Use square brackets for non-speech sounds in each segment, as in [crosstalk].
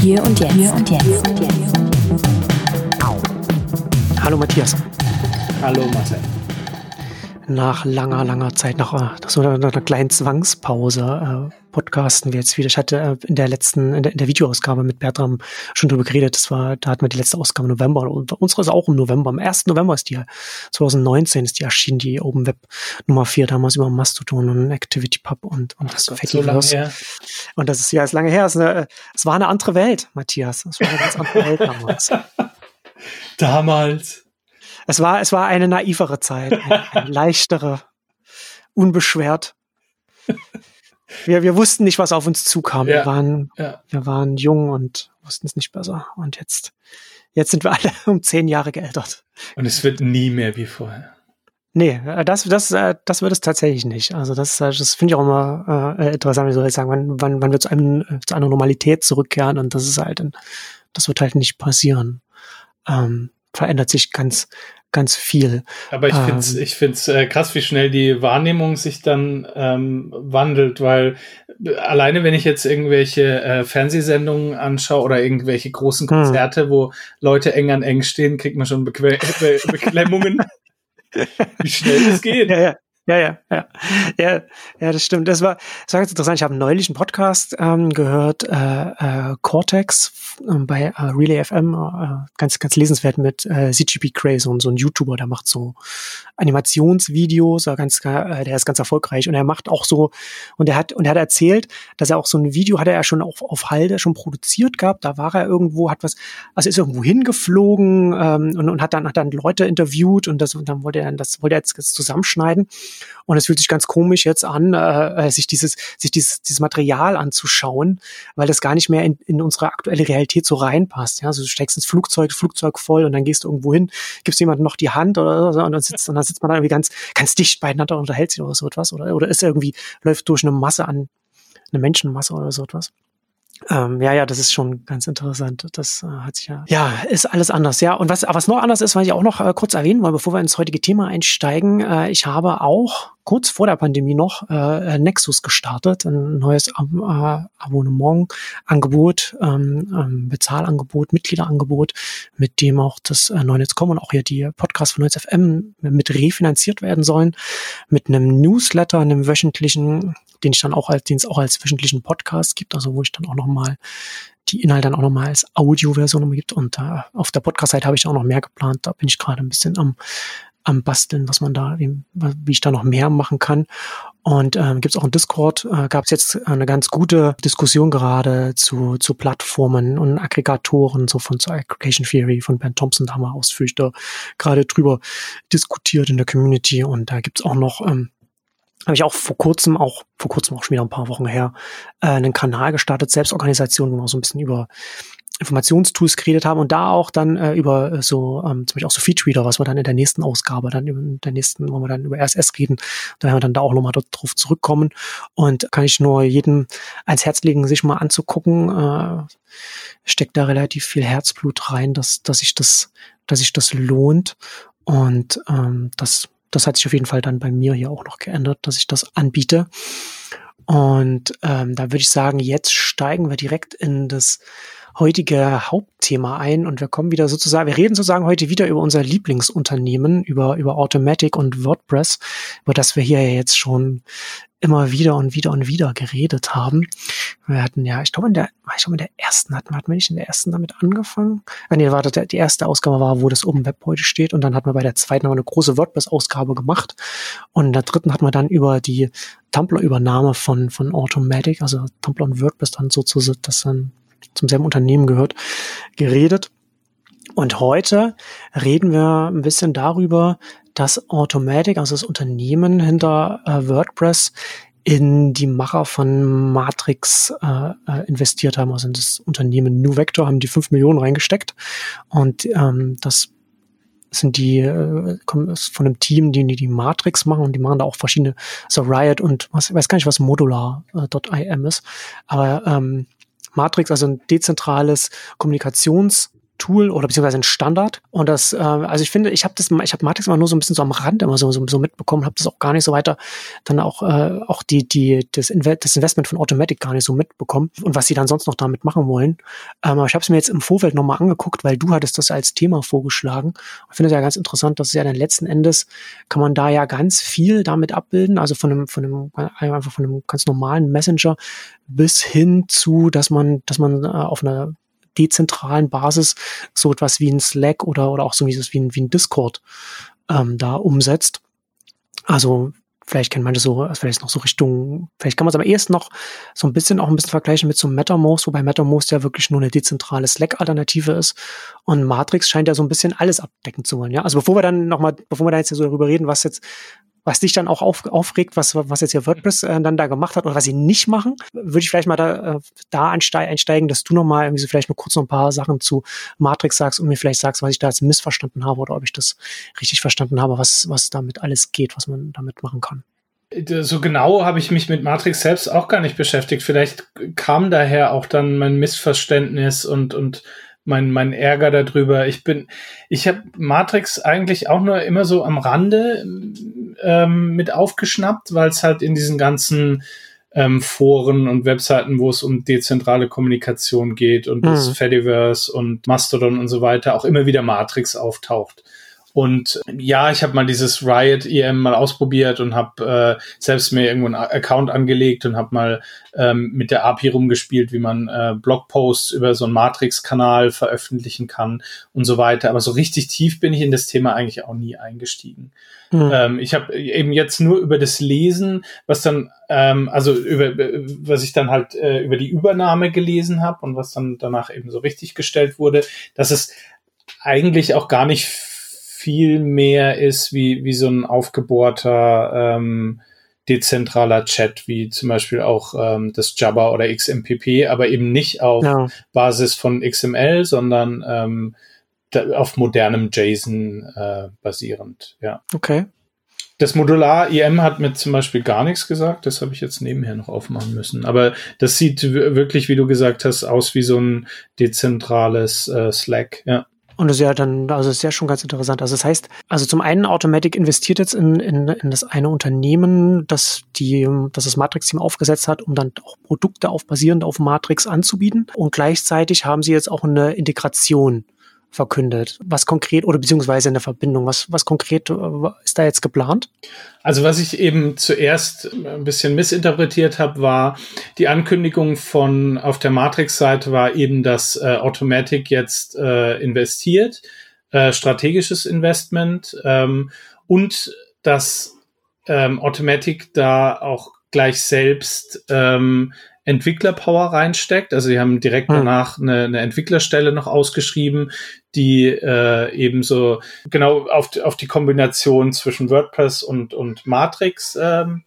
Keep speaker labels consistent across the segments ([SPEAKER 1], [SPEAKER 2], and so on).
[SPEAKER 1] Hier und jetzt. Hier und jetzt.
[SPEAKER 2] Hallo Matthias.
[SPEAKER 3] Hallo Marcel.
[SPEAKER 2] Nach langer, langer Zeit, nach, äh, nach so einer, einer kleinen Zwangspause, äh, podcasten wir jetzt wieder. Ich hatte äh, in der letzten, in der, in der Videoausgabe mit Bertram schon drüber geredet. Das war, da hatten wir die letzte Ausgabe im November. Und unsere ist auch im November. Am 1. November ist die, 2019 ist die erschienen, die Open Web Nummer 4, damals über Mastodon und ActivityPub und, und das
[SPEAKER 3] Fediverse.
[SPEAKER 2] So und das ist ja ist lange her. Es, eine, es war eine andere Welt, Matthias. Es war eine ganz andere Welt damals. [laughs]
[SPEAKER 3] damals.
[SPEAKER 2] Es war, es war eine naivere Zeit, eine, eine [laughs] leichtere, unbeschwert. Wir, wir wussten nicht, was auf uns zukam. Ja, wir, waren, ja. wir waren jung und wussten es nicht besser. Und jetzt, jetzt sind wir alle [laughs] um zehn Jahre geältert.
[SPEAKER 3] Und es wird nie mehr wie vorher.
[SPEAKER 2] Nee, äh, das, das, äh, das wird es tatsächlich nicht. Also das, äh, das finde ich auch immer äh, interessant, wie soll ich sagen, wann, wann, wann wir zu, einem, zu einer Normalität zurückkehren und das ist halt, das wird halt nicht passieren. Ähm, verändert sich ganz, ganz viel.
[SPEAKER 3] Aber ich finde es ähm, ich find's, äh, krass, wie schnell die Wahrnehmung sich dann ähm, wandelt, weil äh, alleine wenn ich jetzt irgendwelche äh, Fernsehsendungen anschaue oder irgendwelche großen hm. Konzerte, hm. wo Leute eng an eng stehen, kriegt man schon Beque [laughs] Be Beklemmungen. [laughs] wie schnell es geht.
[SPEAKER 2] Ja, ja. Ja, ja, ja. Ja, ja, das stimmt. Das war, das war ganz interessant. Ich habe neulich einen Podcast ähm, gehört, äh, äh, Cortex äh, bei äh, Relay FM, äh, ganz, ganz lesenswert mit äh, CGP Cray, so, so ein YouTuber, der macht so Animationsvideos, äh, ganz, äh, der ist ganz erfolgreich und er macht auch so, und er hat, und er hat erzählt, dass er auch so ein Video hatte er schon auf, auf Halde schon produziert gehabt. Da war er irgendwo, hat was, also ist irgendwo hingeflogen ähm, und, und hat dann, hat dann Leute interviewt und das, und dann wollte er, das wollte er jetzt zusammenschneiden. Und es fühlt sich ganz komisch jetzt an, äh, äh, sich dieses, sich dieses, dieses Material anzuschauen, weil das gar nicht mehr in, in unsere aktuelle Realität so reinpasst. Ja, also du steckst ins Flugzeug, Flugzeug voll und dann gehst du irgendwo hin, gibst jemandem noch die Hand oder so und dann sitzt, und dann sitzt man da irgendwie ganz, ganz dicht beieinander und unterhält sich oder so etwas oder, oder ist irgendwie, läuft durch eine Masse an, eine Menschenmasse oder so etwas. Ähm, ja, ja, das ist schon ganz interessant. Das äh, hat sich ja. Ja, ist alles anders. Ja, und was, was noch anders ist, weil ich auch noch äh, kurz erwähnen wollte, bevor wir ins heutige Thema einsteigen. Äh, ich habe auch kurz vor der Pandemie noch äh, Nexus gestartet, ein neues Ab äh, Abonnement-Angebot, ähm, ähm, Bezahlangebot, Mitgliederangebot, mit dem auch das äh, Neunetz.com und auch hier die Podcasts von Neunetz FM mit refinanziert werden sollen, mit einem Newsletter, einem wöchentlichen, den ich dann auch als, den es auch als wöchentlichen Podcast gibt, also wo ich dann auch nochmal die Inhalte dann auch nochmal als Audioversion gibt. Und äh, auf der Podcast-Seite habe ich auch noch mehr geplant. Da bin ich gerade ein bisschen am am Basteln, was man da, wie, wie ich da noch mehr machen kann. Und ähm, gibt es auch in Discord, äh, gab es jetzt eine ganz gute Diskussion gerade zu, zu Plattformen und Aggregatoren, so von zur Aggregation Theory von Ben Thompson, da haben wir ausführlich da gerade drüber diskutiert in der Community. Und da gibt es auch noch ähm, habe ich auch vor kurzem, auch vor kurzem auch schon wieder ein paar Wochen her, äh, einen Kanal gestartet, Selbstorganisation, wo wir so ein bisschen über Informationstools geredet haben und da auch dann äh, über äh, so ähm, zum Beispiel auch so Feedreader, was wir dann in der nächsten Ausgabe, dann in der nächsten, wo wir dann über RSS reden, da werden wir dann da auch nochmal drauf zurückkommen und kann ich nur jedem ans Herz legen, sich mal anzugucken. Äh, steckt da relativ viel Herzblut rein, dass, dass sich das, dass sich das lohnt und ähm, das, das hat sich auf jeden Fall dann bei mir hier auch noch geändert, dass ich das anbiete. Und ähm, da würde ich sagen, jetzt steigen wir direkt in das heutige Hauptthema ein und wir kommen wieder sozusagen, wir reden sozusagen heute wieder über unser Lieblingsunternehmen, über, über Automatic und WordPress, über das wir hier jetzt schon immer wieder und wieder und wieder geredet haben. Wir hatten ja, ich glaube in der, ich glaube in der ersten hatten wir, hatten wir nicht in der ersten damit angefangen? Ah, nee, war das, die erste Ausgabe war, wo das Open Web heute steht und dann hatten wir bei der zweiten noch eine große WordPress-Ausgabe gemacht und in der dritten hatten wir dann über die Tumblr-Übernahme von, von Automatic, also Tumblr und WordPress dann sozusagen, das dann zum selben Unternehmen gehört, geredet. Und heute reden wir ein bisschen darüber, dass Automatic, also das Unternehmen hinter äh, WordPress, in die Macher von Matrix äh, äh investiert haben. Also in das Unternehmen New Vector haben die fünf Millionen reingesteckt. Und ähm, das sind die äh, kommen von einem Team, die die Matrix machen und die machen da auch verschiedene, so Riot und was, ich weiß gar nicht, was Modular.im äh, ist, aber ähm, Matrix, also ein dezentrales Kommunikations Tool oder beziehungsweise ein Standard. Und das, äh, also ich finde, ich habe das, ich habe Matrix immer nur so ein bisschen so am Rand immer so, so, so mitbekommen, habe das auch gar nicht so weiter, dann auch, äh, auch die, die, das, Inve das Investment von Automatic gar nicht so mitbekommen und was sie dann sonst noch damit machen wollen. Ähm, aber ich habe es mir jetzt im Vorfeld nochmal angeguckt, weil du hattest das als Thema vorgeschlagen. Ich finde es ja ganz interessant, dass es ja dann letzten Endes kann man da ja ganz viel damit abbilden, also von einem, von einem, einfach von einem ganz normalen Messenger bis hin zu, dass man, dass man äh, auf einer dezentralen Basis so etwas wie ein Slack oder, oder auch so wie, ein, wie ein Discord ähm, da umsetzt. Also vielleicht kennt manche so, vielleicht noch so Richtung, vielleicht kann man es aber erst noch so ein bisschen auch ein bisschen vergleichen mit so MetaMost, wobei MetaMost ja wirklich nur eine dezentrale Slack-Alternative ist. Und Matrix scheint ja so ein bisschen alles abdecken zu wollen. Ja, also bevor wir dann nochmal, bevor wir da jetzt so darüber reden, was jetzt was dich dann auch auf, aufregt, was, was jetzt hier WordPress äh, dann da gemacht hat oder was sie nicht machen, würde ich vielleicht mal da, äh, da einsteigen, dass du nochmal irgendwie so vielleicht nur kurz noch ein paar Sachen zu Matrix sagst und mir vielleicht sagst, was ich da jetzt missverstanden habe oder ob ich das richtig verstanden habe, was, was damit alles geht, was man damit machen kann.
[SPEAKER 3] So genau habe ich mich mit Matrix selbst auch gar nicht beschäftigt. Vielleicht kam daher auch dann mein Missverständnis und, und mein, mein Ärger darüber. Ich bin, ich habe Matrix eigentlich auch nur immer so am Rande ähm, mit aufgeschnappt, weil es halt in diesen ganzen ähm, Foren und Webseiten, wo es um dezentrale Kommunikation geht und mhm. das Fediverse und Mastodon und so weiter, auch immer wieder Matrix auftaucht. Und ja, ich habe mal dieses Riot EM mal ausprobiert und habe äh, selbst mir irgendwo einen Account angelegt und habe mal ähm, mit der API rumgespielt, wie man äh, Blogposts über so einen Matrix-Kanal veröffentlichen kann und so weiter. Aber so richtig tief bin ich in das Thema eigentlich auch nie eingestiegen. Mhm. Ähm, ich habe eben jetzt nur über das Lesen, was dann, ähm, also über, was ich dann halt äh, über die Übernahme gelesen habe und was dann danach eben so richtig gestellt wurde, dass es eigentlich auch gar nicht viel mehr ist wie, wie so ein aufgebohrter ähm, dezentraler Chat, wie zum Beispiel auch ähm, das Jabba oder XMPP, aber eben nicht auf ja. Basis von XML, sondern ähm, auf modernem JSON äh, basierend. Ja.
[SPEAKER 2] Okay.
[SPEAKER 3] Das Modular IM hat mir zum Beispiel gar nichts gesagt. Das habe ich jetzt nebenher noch aufmachen müssen. Aber das sieht wirklich, wie du gesagt hast, aus wie so ein dezentrales äh, Slack. Ja.
[SPEAKER 2] Und das ist ja dann, also ist ja schon ganz interessant. Also das heißt, also zum einen Automatic investiert jetzt in, in, in das eine Unternehmen, das die, das das Matrix-Team aufgesetzt hat, um dann auch Produkte auf basierend auf Matrix anzubieten. Und gleichzeitig haben sie jetzt auch eine Integration verkündet. Was konkret oder beziehungsweise eine Verbindung, was, was konkret äh, ist da jetzt geplant?
[SPEAKER 3] Also was ich eben zuerst ein bisschen missinterpretiert habe, war die Ankündigung von auf der Matrix-Seite war eben, dass äh, Automatic jetzt äh, investiert, äh, strategisches Investment ähm, und dass ähm, Automatic da auch gleich selbst ähm, Entwicklerpower reinsteckt. Also sie haben direkt hm. danach eine, eine Entwicklerstelle noch ausgeschrieben, die äh, eben so genau auf, auf die Kombination zwischen WordPress und, und Matrix ähm,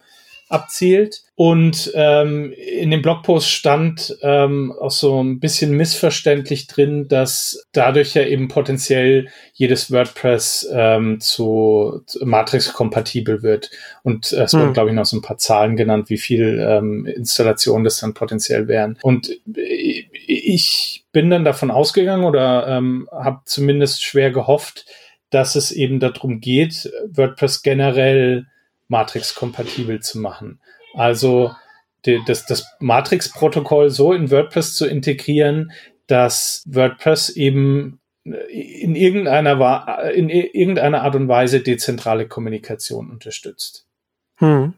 [SPEAKER 3] abzielt. Und ähm, in dem Blogpost stand ähm, auch so ein bisschen missverständlich drin, dass dadurch ja eben potenziell jedes WordPress ähm, zu, zu Matrix-kompatibel wird. Und äh, es hm. wurden, glaube ich, noch so ein paar Zahlen genannt, wie viel ähm, Installationen das dann potenziell wären. Und ich bin dann davon ausgegangen oder ähm, habe zumindest schwer gehofft, dass es eben darum geht, WordPress generell Matrix-kompatibel zu machen. Also die, das, das Matrix-Protokoll so in WordPress zu integrieren, dass WordPress eben in irgendeiner, in irgendeiner Art und Weise dezentrale Kommunikation unterstützt. Hm.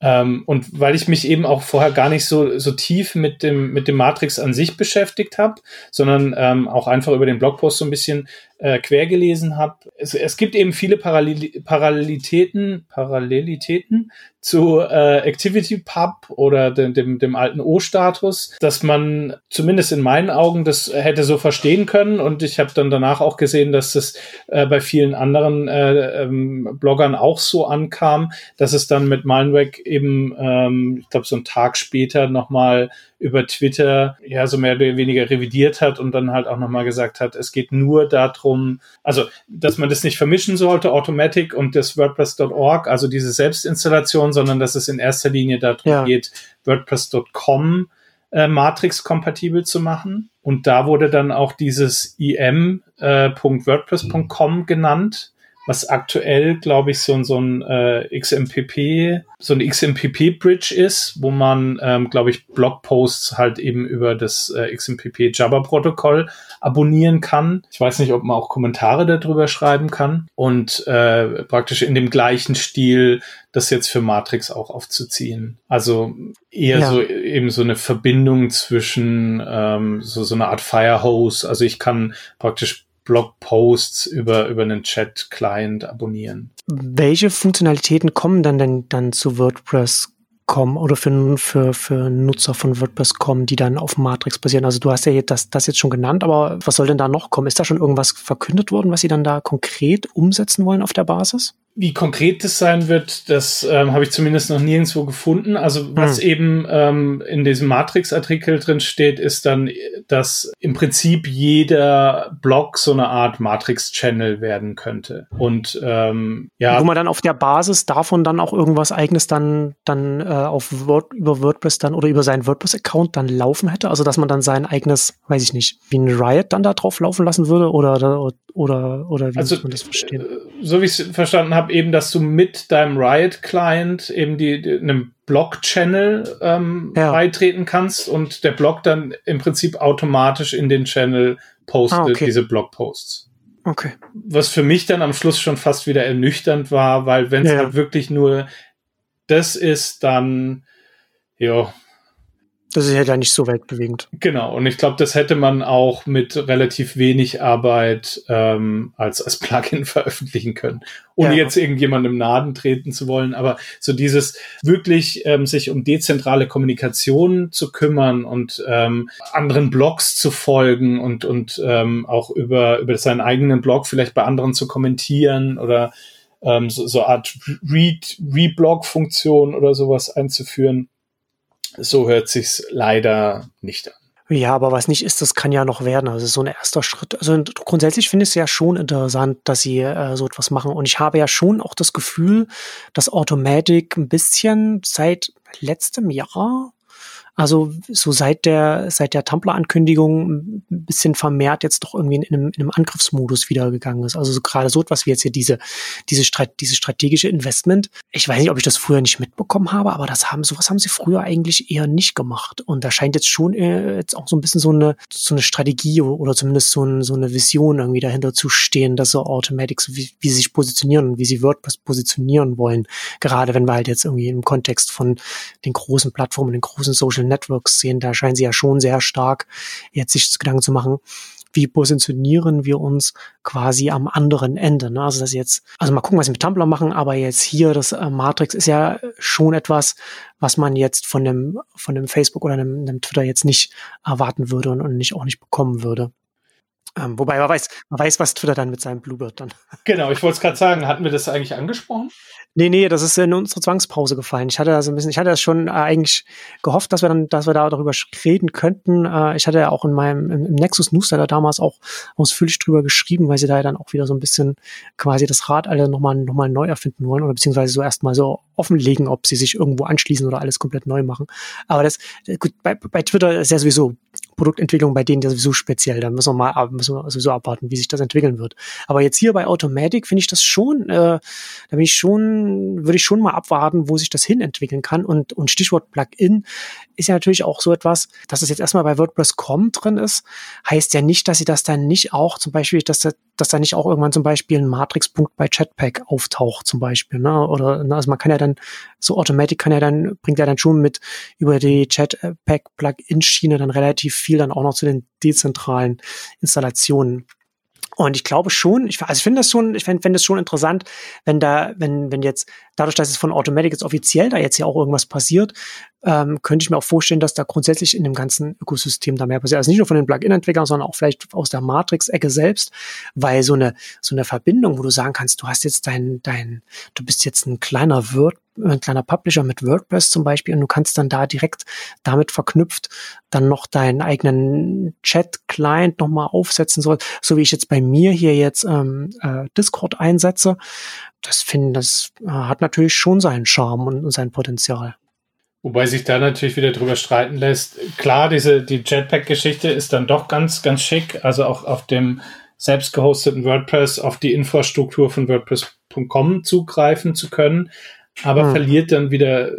[SPEAKER 3] Ähm, und weil ich mich eben auch vorher gar nicht so, so tief mit dem, mit dem Matrix an sich beschäftigt habe, sondern ähm, auch einfach über den Blogpost so ein bisschen äh, quer gelesen habe. Es, es gibt eben viele Parallel Parallelitäten, Parallelitäten zu äh, ActivityPub oder dem, dem, dem alten O-Status, dass man zumindest in meinen Augen das hätte so verstehen können. Und ich habe dann danach auch gesehen, dass das äh, bei vielen anderen äh, ähm, Bloggern auch so ankam, dass es dann mit Malnweg eben, ähm, ich glaube, so einen Tag später nochmal über Twitter ja so mehr oder weniger revidiert hat und dann halt auch nochmal gesagt hat, es geht nur darum, also dass man das nicht vermischen sollte, Automatic und das WordPress.org, also diese Selbstinstallation, sondern dass es in erster Linie darum ja. geht, WordPress.com äh, Matrix-kompatibel zu machen. Und da wurde dann auch dieses im.wordpress.com äh, genannt was aktuell, glaube ich, so, so ein äh, XMPP, so ein XMPP-Bridge ist, wo man, ähm, glaube ich, Blogposts halt eben über das äh, XMPP Java-Protokoll abonnieren kann. Ich weiß nicht, ob man auch Kommentare darüber schreiben kann und äh, praktisch in dem gleichen Stil das jetzt für Matrix auch aufzuziehen. Also eher ja. so eben so eine Verbindung zwischen ähm, so, so eine Art Firehose. Also ich kann praktisch Blogposts über, über einen Chat-Client abonnieren.
[SPEAKER 2] Welche Funktionalitäten kommen dann denn dann zu WordPress kommen oder für, für, für Nutzer von WordPress kommen, die dann auf Matrix basieren? Also du hast ja jetzt das, das jetzt schon genannt, aber was soll denn da noch kommen? Ist da schon irgendwas verkündet worden, was sie dann da konkret umsetzen wollen auf der Basis?
[SPEAKER 3] Wie konkret das sein wird, das ähm, habe ich zumindest noch nirgendwo gefunden. Also was hm. eben ähm, in diesem Matrix-Artikel drin steht, ist dann, dass im Prinzip jeder Blog so eine Art Matrix-Channel werden könnte. Und ähm, ja.
[SPEAKER 2] Wo man dann auf der Basis davon dann auch irgendwas eigenes dann, dann äh, auf Word, über WordPress dann oder über seinen WordPress-Account dann laufen hätte. Also dass man dann sein eigenes, weiß ich nicht, wie ein Riot dann da drauf laufen lassen würde oder, oder, oder, oder wie
[SPEAKER 3] also, muss man das verstehen? Äh, so wie ich es verstanden habe, habe, eben, dass du mit deinem Riot-Client eben die, die einem Blog-Channel ähm, ja. beitreten kannst und der Blog dann im Prinzip automatisch in den Channel postet, ah, okay. diese Blogposts.
[SPEAKER 2] Okay.
[SPEAKER 3] Was für mich dann am Schluss schon fast wieder ernüchternd war, weil wenn es ja. halt wirklich nur das ist, dann ja,
[SPEAKER 2] das ist ja dann nicht so weltbewegend.
[SPEAKER 3] Genau, und ich glaube, das hätte man auch mit relativ wenig Arbeit ähm, als, als Plugin [laughs] veröffentlichen können, ohne ja. jetzt irgendjemandem Naden treten zu wollen. Aber so dieses wirklich ähm, sich um dezentrale Kommunikation zu kümmern und ähm, anderen Blogs zu folgen und, und ähm, auch über, über seinen eigenen Blog vielleicht bei anderen zu kommentieren oder ähm, so, so Art Read, Reblog-Funktion oder sowas einzuführen so hört sich's leider nicht an.
[SPEAKER 2] Ja, aber was nicht ist, das kann ja noch werden. Also so ein erster Schritt. Also grundsätzlich finde ich es ja schon interessant, dass sie äh, so etwas machen. Und ich habe ja schon auch das Gefühl, dass Automatic ein bisschen seit letztem Jahr also so seit der, seit der Tumblr-Ankündigung ein bisschen vermehrt jetzt doch irgendwie in einem, in einem Angriffsmodus wiedergegangen ist. Also so gerade so etwas wie jetzt hier diese, diese, Strat diese strategische Investment. Ich weiß nicht, ob ich das früher nicht mitbekommen habe, aber das haben, sowas haben sie früher eigentlich eher nicht gemacht. Und da scheint jetzt schon äh, jetzt auch so ein bisschen so eine, so eine Strategie oder zumindest so, ein, so eine Vision irgendwie dahinter zu stehen, dass so Automatics, wie, wie sie sich positionieren und wie sie WordPress positionieren wollen. Gerade wenn wir halt jetzt irgendwie im Kontext von den großen Plattformen, den großen Social Social Networks sehen, da scheinen sie ja schon sehr stark jetzt sich Gedanken zu machen, wie positionieren wir uns quasi am anderen Ende. Ne? Also das jetzt, also mal gucken, was sie mit Tumblr machen, aber jetzt hier das äh, Matrix ist ja schon etwas, was man jetzt von dem von dem Facebook oder einem, einem Twitter jetzt nicht erwarten würde und, und nicht auch nicht bekommen würde. Ähm, wobei man weiß, man weiß, was Twitter dann mit seinem Bluebird dann.
[SPEAKER 3] Genau, ich wollte es gerade sagen, hatten wir das eigentlich angesprochen?
[SPEAKER 2] Nee, nee, das ist in unsere Zwangspause gefallen. Ich hatte also ein bisschen, ich hatte das schon äh, eigentlich gehofft, dass wir dann, dass wir da darüber reden könnten. Äh, ich hatte ja auch in meinem im, im Nexus Newsletter damals auch ausführlich drüber geschrieben, weil sie da ja dann auch wieder so ein bisschen quasi das Rad alle nochmal noch mal neu erfinden wollen oder beziehungsweise so erstmal so offenlegen, ob sie sich irgendwo anschließen oder alles komplett neu machen. Aber das, gut, bei, bei Twitter ist ja sowieso Produktentwicklung bei denen ja sowieso speziell. Da müssen wir mal müssen wir sowieso abwarten, wie sich das entwickeln wird. Aber jetzt hier bei Automatic finde ich das schon, äh, da bin ich schon würde ich schon mal abwarten, wo sich das hin entwickeln kann. Und, und Stichwort Plugin ist ja natürlich auch so etwas, dass es jetzt erstmal bei WordPress.com drin ist, heißt ja nicht, dass sie das dann nicht auch zum Beispiel, dass, da, dass da nicht auch irgendwann zum Beispiel ein Matrix-Punkt bei Chatpack auftaucht zum Beispiel. Ne? Oder ne, also man kann ja dann, so Automatic kann ja dann, bringt ja dann schon mit über die Chatpack-Plugin-Schiene dann relativ viel dann auch noch zu den dezentralen Installationen. Und ich glaube schon, ich, also ich finde das schon, ich fände das schon interessant, wenn da, wenn, wenn jetzt, dadurch, dass es von Automatic jetzt offiziell da jetzt ja auch irgendwas passiert, ähm, könnte ich mir auch vorstellen, dass da grundsätzlich in dem ganzen Ökosystem da mehr passiert. Also nicht nur von den Plugin-Entwicklern, sondern auch vielleicht aus der Matrix-Ecke selbst, weil so eine, so eine Verbindung, wo du sagen kannst, du hast jetzt dein, dein, du bist jetzt ein kleiner Word, ein kleiner Publisher mit WordPress zum Beispiel und du kannst dann da direkt damit verknüpft dann noch deinen eigenen Chat-Client nochmal aufsetzen soll, so wie ich jetzt bei mir hier jetzt ähm, äh, Discord einsetze. Das finde, das äh, hat natürlich schon seinen Charme und, und sein Potenzial.
[SPEAKER 3] Wobei sich da natürlich wieder drüber streiten lässt. Klar, diese, die Jetpack-Geschichte ist dann doch ganz, ganz schick. Also auch auf dem selbst gehosteten WordPress auf die Infrastruktur von WordPress.com zugreifen zu können, aber hm. verliert dann wieder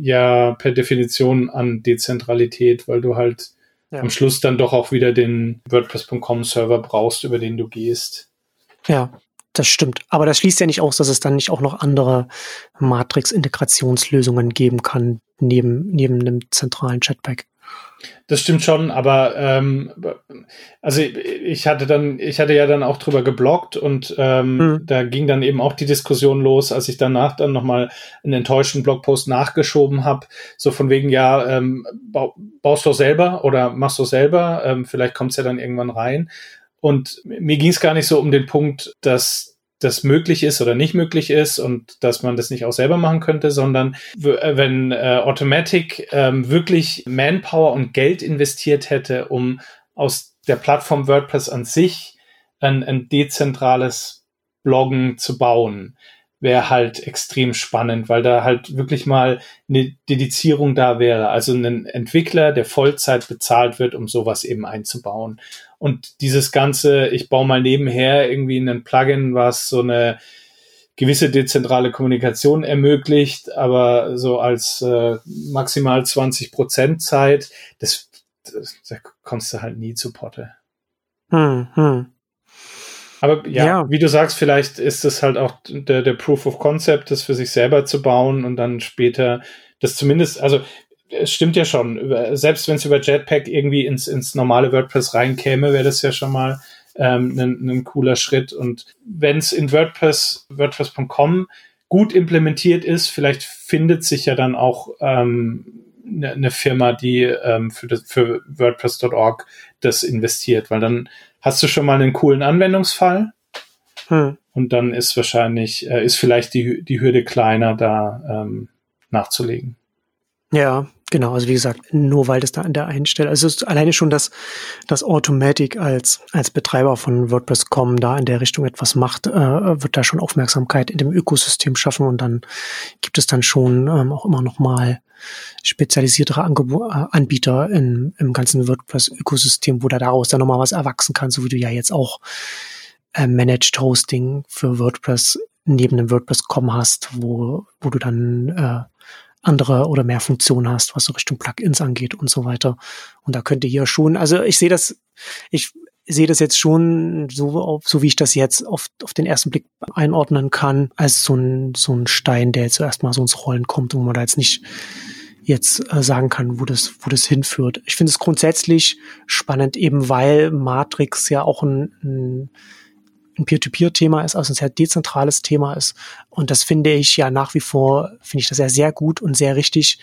[SPEAKER 3] ja per Definition an Dezentralität, weil du halt ja. am Schluss dann doch auch wieder den WordPress.com Server brauchst, über den du gehst.
[SPEAKER 2] Ja, das stimmt. Aber das schließt ja nicht aus, dass es dann nicht auch noch andere Matrix-Integrationslösungen geben kann, neben, neben einem zentralen Chatpack.
[SPEAKER 3] Das stimmt schon, aber ähm, also ich hatte dann, ich hatte ja dann auch drüber geblockt und ähm, mhm. da ging dann eben auch die Diskussion los, als ich danach dann nochmal einen enttäuschten Blogpost nachgeschoben habe, so von wegen, ja, ähm, baust du selber oder machst du selber, ähm, vielleicht kommt es ja dann irgendwann rein. Und mir ging es gar nicht so um den Punkt, dass das möglich ist oder nicht möglich ist und dass man das nicht auch selber machen könnte, sondern äh, wenn äh, Automatic ähm, wirklich Manpower und Geld investiert hätte, um aus der Plattform WordPress an sich ein, ein dezentrales Bloggen zu bauen, wäre halt extrem spannend, weil da halt wirklich mal eine Dedizierung da wäre. Also ein Entwickler, der Vollzeit bezahlt wird, um sowas eben einzubauen. Und dieses Ganze, ich baue mal nebenher irgendwie einen Plugin, was so eine gewisse dezentrale Kommunikation ermöglicht, aber so als äh, maximal 20 Prozent Zeit, das, das, da kommst du halt nie zu Potte. Hm, hm. Aber ja, ja, wie du sagst, vielleicht ist es halt auch der, der Proof of Concept, das für sich selber zu bauen und dann später das zumindest, also es stimmt ja schon. Selbst wenn es über Jetpack irgendwie ins, ins normale WordPress reinkäme, wäre das ja schon mal ähm, ein, ein cooler Schritt. Und wenn es in WordPress, WordPress.com gut implementiert ist, vielleicht findet sich ja dann auch ähm, eine, eine Firma, die ähm, für, das, für WordPress.org das investiert, weil dann hast du schon mal einen coolen Anwendungsfall. Hm. Und dann ist wahrscheinlich, äh, ist vielleicht die, die Hürde kleiner, da ähm, nachzulegen.
[SPEAKER 2] Ja, Genau, also wie gesagt, nur weil das da an der einen Stelle, also es ist alleine schon, dass das Automatic als, als Betreiber von WordPress.com da in der Richtung etwas macht, äh, wird da schon Aufmerksamkeit in dem Ökosystem schaffen und dann gibt es dann schon ähm, auch immer noch mal spezialisiertere Angebo äh, Anbieter in, im ganzen WordPress-Ökosystem, wo da daraus dann nochmal was erwachsen kann, so wie du ja jetzt auch äh, Managed Hosting für WordPress neben dem WordPress.com hast, wo, wo du dann äh, andere oder mehr Funktionen hast, was so Richtung Plugins angeht und so weiter. Und da könnte hier schon, also ich sehe das, ich sehe das jetzt schon so, so wie ich das jetzt auf, auf den ersten Blick einordnen kann, als so ein, so ein Stein, der jetzt erstmal so ins Rollen kommt und man da jetzt nicht jetzt äh, sagen kann, wo das, wo das hinführt. Ich finde es grundsätzlich spannend, eben weil Matrix ja auch ein, ein ein Peer-to-Peer-Thema ist, also ein sehr dezentrales Thema ist. Und das finde ich ja nach wie vor, finde ich das ja sehr gut und sehr richtig,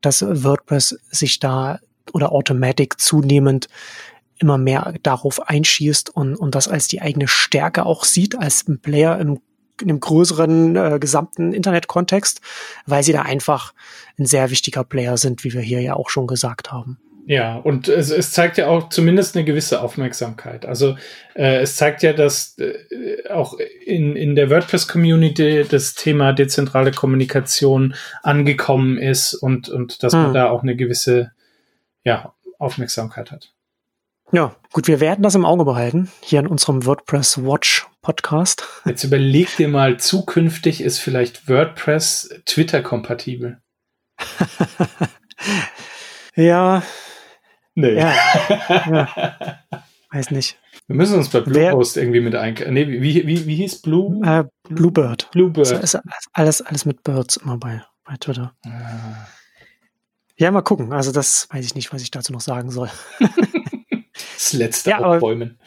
[SPEAKER 2] dass WordPress sich da oder Automatic zunehmend immer mehr darauf einschießt und, und das als die eigene Stärke auch sieht, als ein Player im, in einem größeren äh, gesamten Internet-Kontext, weil sie da einfach ein sehr wichtiger Player sind, wie wir hier ja auch schon gesagt haben.
[SPEAKER 3] Ja, und es, es zeigt ja auch zumindest eine gewisse Aufmerksamkeit. Also äh, es zeigt ja, dass äh, auch in, in der WordPress-Community das Thema dezentrale Kommunikation angekommen ist und, und dass hm. man da auch eine gewisse ja, Aufmerksamkeit hat.
[SPEAKER 2] Ja, gut, wir werden das im Auge behalten, hier in unserem WordPress Watch Podcast.
[SPEAKER 3] Jetzt überleg dir mal, zukünftig ist vielleicht WordPress Twitter-kompatibel. [laughs]
[SPEAKER 2] ja, Nee. Ja. [laughs] ja. Weiß nicht.
[SPEAKER 3] Wir müssen uns bei Bluehost irgendwie mit ein. Nee, wie, wie, wie hieß Blue?
[SPEAKER 2] Äh, Bluebird.
[SPEAKER 3] Bluebird.
[SPEAKER 2] Also alles, alles mit Birds immer bei, bei Twitter. Ah. Ja, mal gucken. Also das weiß ich nicht, was ich dazu noch sagen soll. [laughs]
[SPEAKER 3] das letzte ja, Aufbäumen.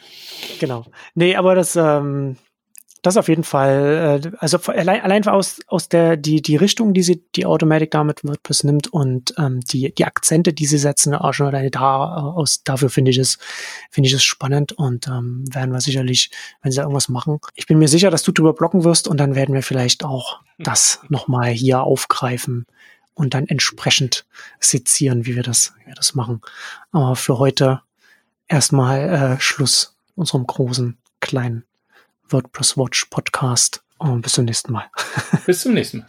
[SPEAKER 2] Genau. Nee, aber das, ähm, das auf jeden Fall, äh, also allein, allein aus, aus der, die, die Richtung, die sie, die Automatic damit WordPress nimmt und ähm, die, die Akzente, die sie setzen, auch schon alleine da, aus, dafür finde ich es, finde ich es spannend und ähm, werden wir sicherlich, wenn sie da irgendwas machen. Ich bin mir sicher, dass du drüber blocken wirst und dann werden wir vielleicht auch das nochmal hier aufgreifen und dann entsprechend sezieren, wie wir das, wie wir das machen. Aber für heute erstmal äh, Schluss unserem großen, kleinen WordPress Watch Podcast. Und bis zum nächsten Mal.
[SPEAKER 3] Bis zum nächsten Mal.